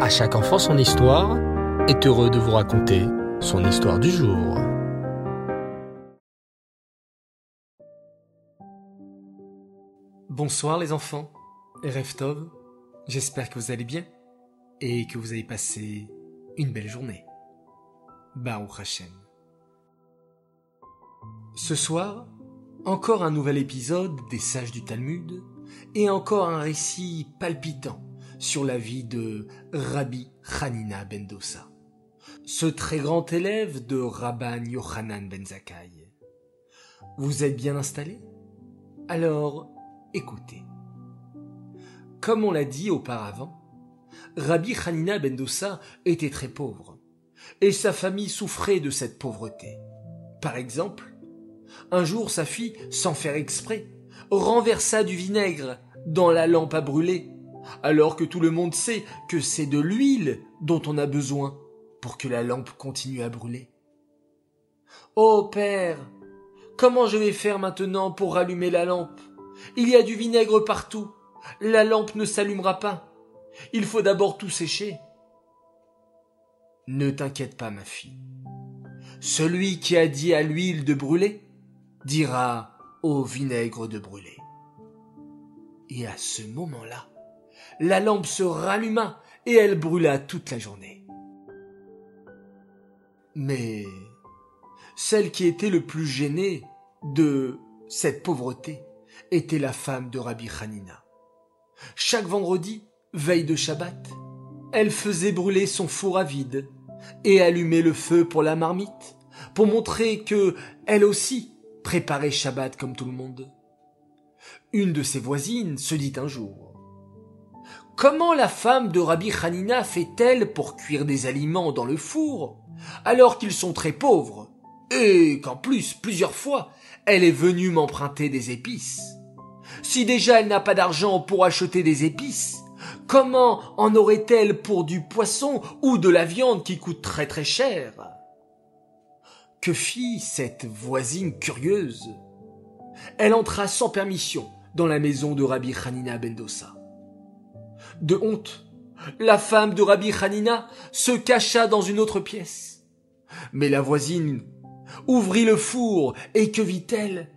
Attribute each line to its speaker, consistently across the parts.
Speaker 1: À chaque enfant son histoire est heureux de vous raconter son histoire du jour.
Speaker 2: Bonsoir les enfants, Reftov, j'espère que vous allez bien et que vous avez passé une belle journée. Baruch Hashem. Ce soir, encore un nouvel épisode des Sages du Talmud et encore un récit palpitant sur la vie de Rabbi Hanina ben Dosa, ce très grand élève de Rabban Yochanan ben Zakkai. Vous êtes bien installés Alors, écoutez. Comme on l'a dit auparavant, Rabbi Hanina ben Dosa était très pauvre, et sa famille souffrait de cette pauvreté. Par exemple, un jour sa fille, sans faire exprès, renversa du vinaigre dans la lampe à brûler, alors que tout le monde sait que c'est de l'huile dont on a besoin pour que la lampe continue à brûler. Oh père, comment je vais faire maintenant pour rallumer la lampe? Il y a du vinaigre partout. La lampe ne s'allumera pas. Il faut d'abord tout sécher. Ne t'inquiète pas, ma fille. Celui qui a dit à l'huile de brûler dira au vinaigre de brûler. Et à ce moment-là, la lampe se ralluma et elle brûla toute la journée. Mais celle qui était le plus gênée de cette pauvreté était la femme de Rabbi Hanina. Chaque vendredi, veille de Shabbat, elle faisait brûler son four à vide et allumait le feu pour la marmite, pour montrer que elle aussi préparait Shabbat comme tout le monde. Une de ses voisines se dit un jour Comment la femme de Rabbi Hanina fait-elle pour cuire des aliments dans le four alors qu'ils sont très pauvres et qu'en plus plusieurs fois elle est venue m'emprunter des épices? Si déjà elle n'a pas d'argent pour acheter des épices, comment en aurait-elle pour du poisson ou de la viande qui coûte très très cher? Que fit cette voisine curieuse? Elle entra sans permission dans la maison de Rabbi Hanina Bendosa de honte, la femme de Rabbi Hanina se cacha dans une autre pièce. Mais la voisine ouvrit le four et que vit-elle?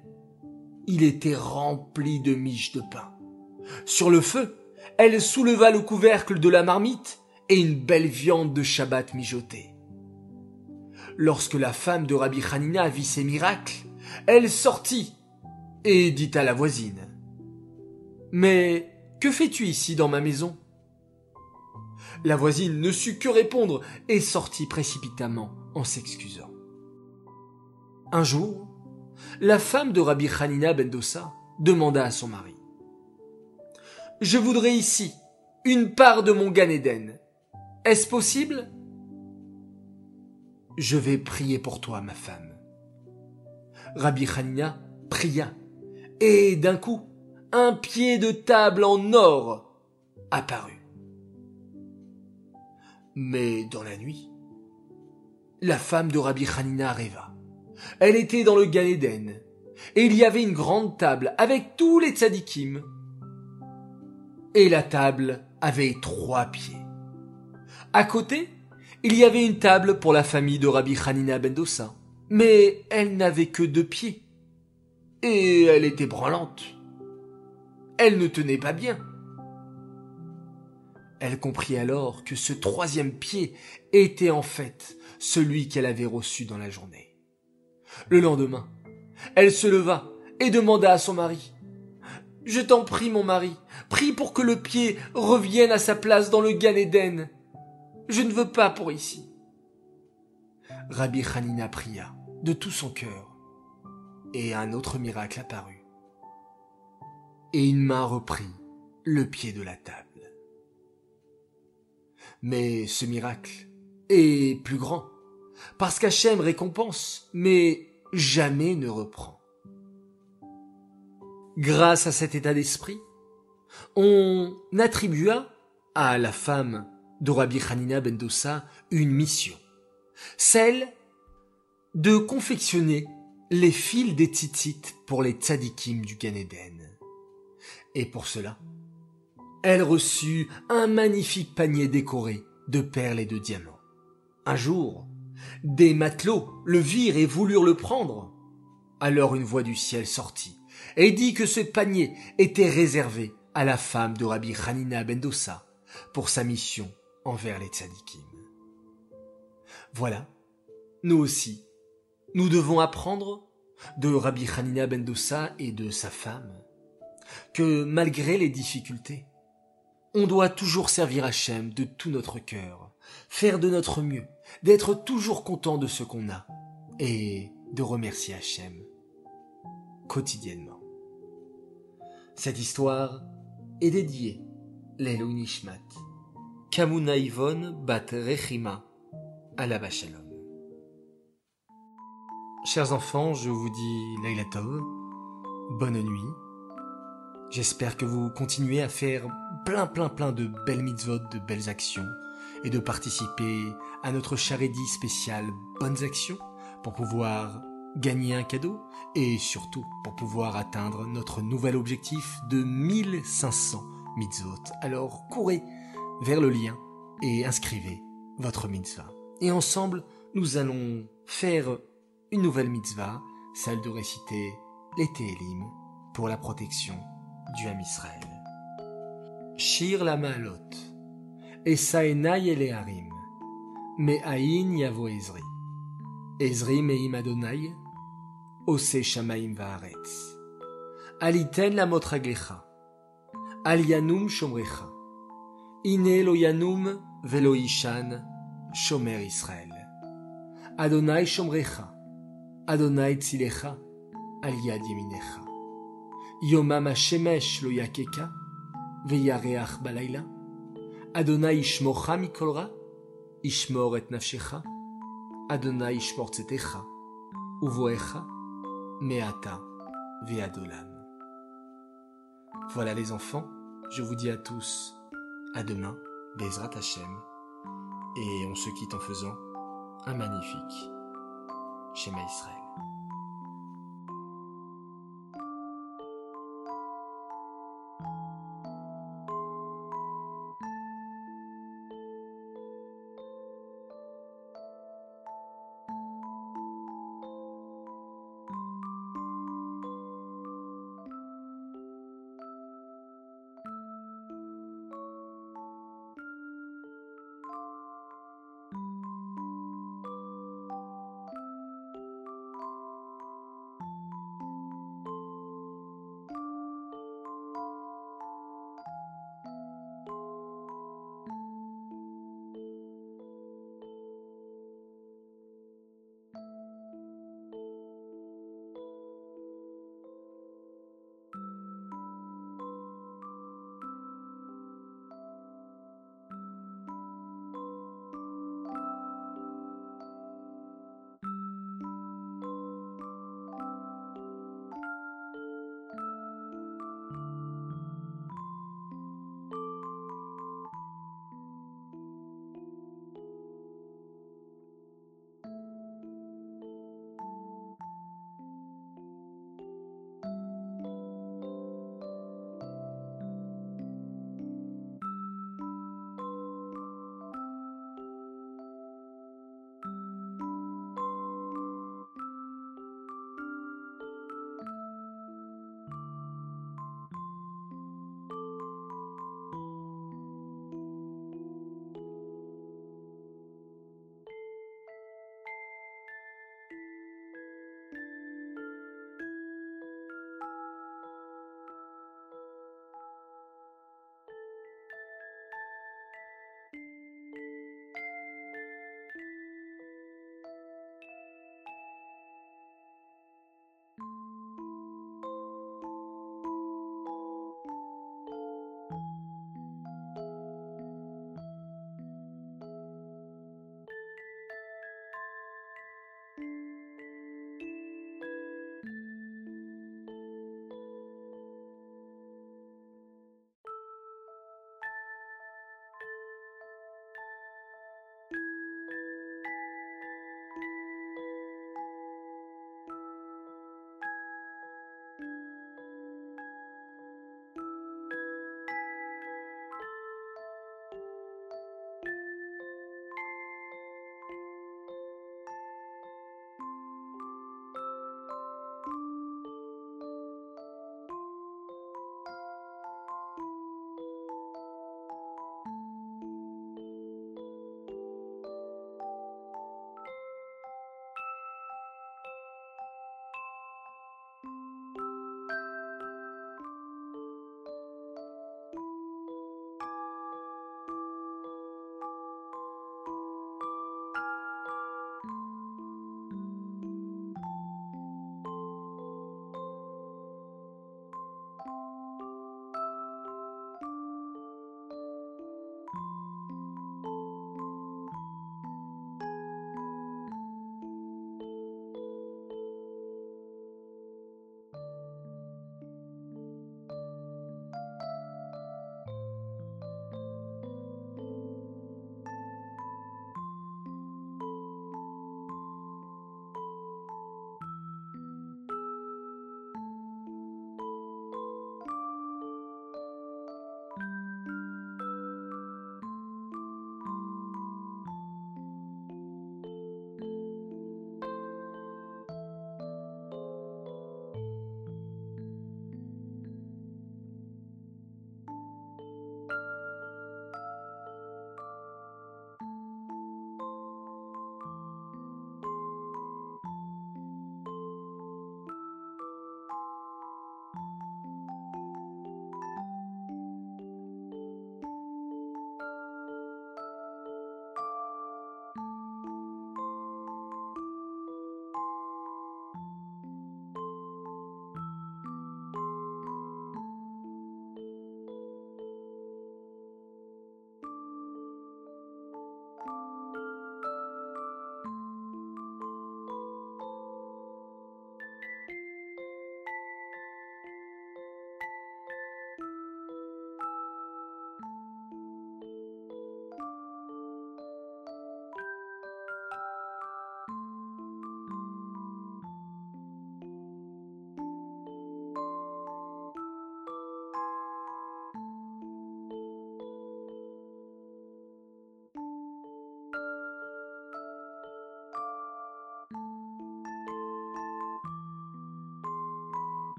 Speaker 2: Il était rempli de miches de pain. Sur le feu, elle souleva le couvercle de la marmite et une belle viande de Shabbat mijotée. Lorsque la femme de Rabbi Hanina vit ces miracles, elle sortit et dit à la voisine Mais que fais-tu ici dans ma maison? La voisine ne sut que répondre et sortit précipitamment en s'excusant. Un jour, la femme de Rabbi Hanina Bendosa demanda à son mari Je voudrais ici une part de mon Gan Eden. Est-ce possible Je vais prier pour toi, ma femme. Rabbi Hanina pria, et d'un coup, un pied de table en or apparut. Mais dans la nuit, la femme de Rabbi Hanina rêva. Elle était dans le Gan Eden, et il y avait une grande table avec tous les tzadikim. Et la table avait trois pieds. À côté, il y avait une table pour la famille de Rabbi Hanina Bendosa, mais elle n'avait que deux pieds. Et elle était branlante elle ne tenait pas bien. Elle comprit alors que ce troisième pied était en fait celui qu'elle avait reçu dans la journée. Le lendemain, elle se leva et demanda à son mari Je t'en prie, mon mari, prie pour que le pied revienne à sa place dans le Gan Eden. Je ne veux pas pour ici. Rabbi Hanina pria de tout son cœur, et un autre miracle apparut et une main reprit le pied de la table. Mais ce miracle est plus grand, parce qu'Hachem récompense, mais jamais ne reprend. Grâce à cet état d'esprit, on attribua à la femme de Rabbi Hanina ben Dossa une mission, celle de confectionner les fils des titites pour les tzadikim du Gan et pour cela, elle reçut un magnifique panier décoré de perles et de diamants. Un jour, des matelots le virent et voulurent le prendre. Alors une voix du ciel sortit et dit que ce panier était réservé à la femme de Rabbi Hanina Bendossa pour sa mission envers les tzadikim. Voilà, nous aussi, nous devons apprendre de Rabbi Hanina Bendossa et de sa femme que malgré les difficultés, on doit toujours servir Hachem de tout notre cœur, faire de notre mieux, d'être toujours content de ce qu'on a et de remercier Hachem quotidiennement. Cette histoire est dédiée l'Elou Nishmat, Kamuna Yvonne Bat Rechima, Alaba Shalom. Chers enfants, je vous dis Laila bonne nuit. J'espère que vous continuez à faire plein plein plein de belles mitzvot, de belles actions, et de participer à notre charedi spécial Bonnes Actions pour pouvoir gagner un cadeau et surtout pour pouvoir atteindre notre nouvel objectif de 1500 mitzvot. Alors courez vers le lien et inscrivez votre mitzvah. Et ensemble, nous allons faire une nouvelle mitzvah, celle de réciter les Télim pour la protection du Ham. Shir la Maalot, Esaenai Eleharim, Me'ain Yavo Ezri, Ezri Me'im Adonai, Ose Shamaim Vaaretz, Aliten la Motraglecha, Al Yanum Shomrecha, Ine lo Yanum velo Ishan, Shomer Israël, Adonai Shomrecha, Adonai Tzilecha, Al Yad Yeminecha, Yomam HaShemesh lo Yakeka, Veyareach Balayla, Adonai Ishmocha Mikolra, Ishmor et Nafshecha, Adonai Ishmor Tzetecha, Uvoecha, Meata Veadolam. Voilà les enfants, je vous dis à tous à demain, Bezrat Hashem, et on se quitte en faisant un magnifique Shema Israël.